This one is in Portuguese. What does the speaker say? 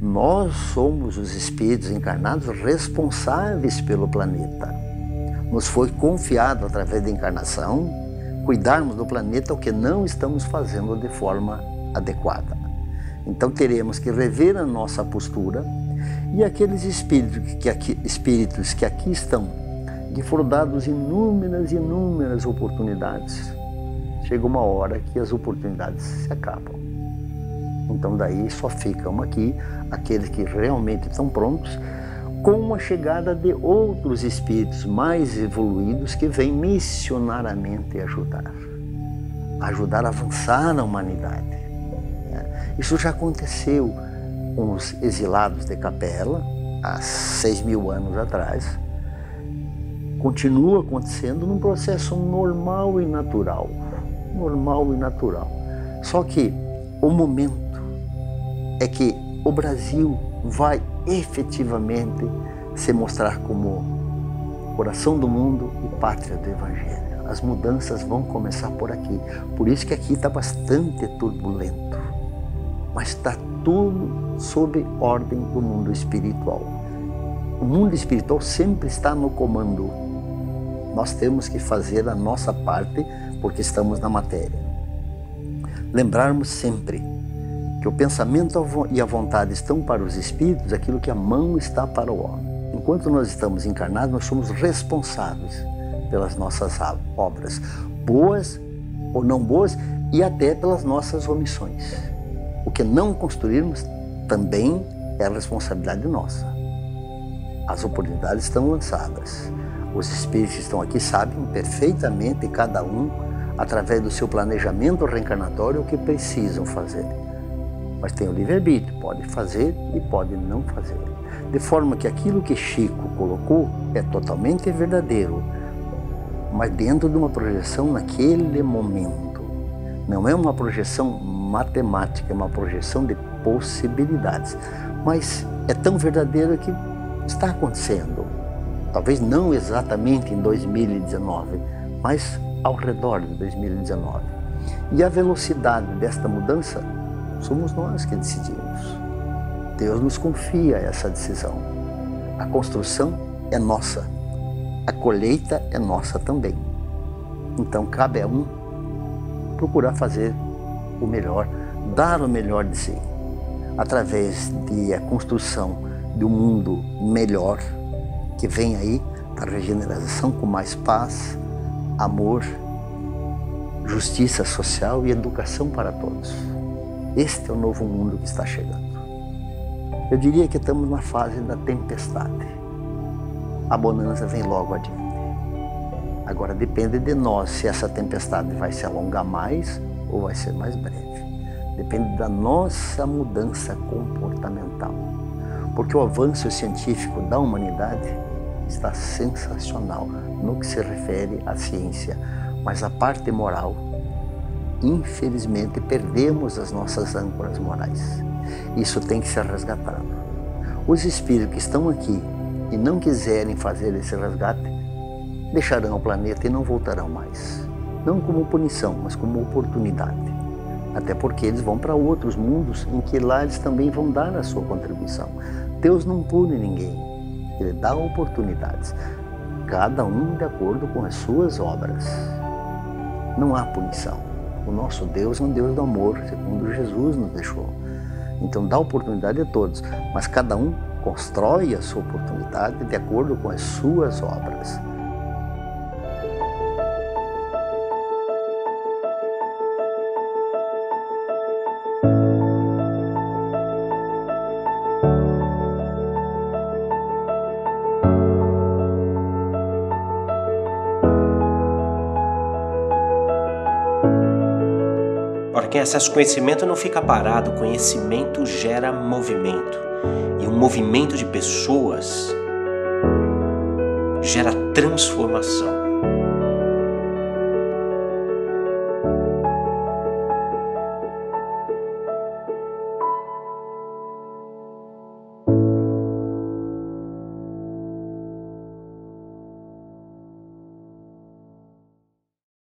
nós somos os espíritos encarnados responsáveis pelo planeta. Nos foi confiado através da encarnação cuidarmos do planeta, o que não estamos fazendo de forma adequada. Então teremos que rever a nossa postura e aqueles espíritos que aqui, espíritos que aqui estão, que foram dados inúmeras, inúmeras oportunidades, chega uma hora que as oportunidades se acabam. Então daí só ficam aqui aqueles que realmente estão prontos com a chegada de outros espíritos mais evoluídos que vêm missionariamente ajudar, ajudar a avançar na humanidade. Isso já aconteceu com os exilados de Capela, há seis mil anos atrás. Continua acontecendo num processo normal e natural. Normal e natural. Só que o momento é que o Brasil vai efetivamente se mostrar como coração do mundo e pátria do Evangelho. As mudanças vão começar por aqui. Por isso que aqui está bastante turbulento. Mas está tudo sob ordem do mundo espiritual. O mundo espiritual sempre está no comando. Nós temos que fazer a nossa parte porque estamos na matéria. Lembrarmos sempre que o pensamento e a vontade estão para os espíritos, aquilo que a mão está para o homem. Enquanto nós estamos encarnados, nós somos responsáveis pelas nossas obras, boas ou não boas, e até pelas nossas omissões. O que não construirmos também é responsabilidade nossa. As oportunidades estão lançadas. Os espíritos que estão aqui sabem perfeitamente, cada um, através do seu planejamento reencarnatório, o que precisam fazer mas tem o livre-arbítrio, pode fazer e pode não fazer. De forma que aquilo que Chico colocou é totalmente verdadeiro, mas dentro de uma projeção naquele momento. Não é uma projeção matemática, é uma projeção de possibilidades. Mas é tão verdadeiro que está acontecendo. Talvez não exatamente em 2019, mas ao redor de 2019. E a velocidade desta mudança Somos nós que decidimos. Deus nos confia essa decisão. A construção é nossa. A colheita é nossa também. Então cabe a um procurar fazer o melhor, dar o melhor de si, através de a construção de um mundo melhor que vem aí da regeneração com mais paz, amor, justiça social e educação para todos. Este é o novo mundo que está chegando. Eu diria que estamos na fase da tempestade. A bonança vem logo adiante. Agora depende de nós se essa tempestade vai se alongar mais ou vai ser mais breve. Depende da nossa mudança comportamental. Porque o avanço científico da humanidade está sensacional no que se refere à ciência, mas a parte moral infelizmente, perdemos as nossas âncoras morais. Isso tem que ser resgatado. Os espíritos que estão aqui e não quiserem fazer esse resgate, deixarão o planeta e não voltarão mais. Não como punição, mas como oportunidade. Até porque eles vão para outros mundos em que lá eles também vão dar a sua contribuição. Deus não pune ninguém, Ele dá oportunidades, cada um de acordo com as suas obras. Não há punição. O nosso Deus é um Deus do amor, segundo Jesus nos deixou. Então dá oportunidade a todos, mas cada um constrói a sua oportunidade de acordo com as suas obras. Quem acessa o conhecimento não fica parado, o conhecimento gera movimento. E um movimento de pessoas gera transformação.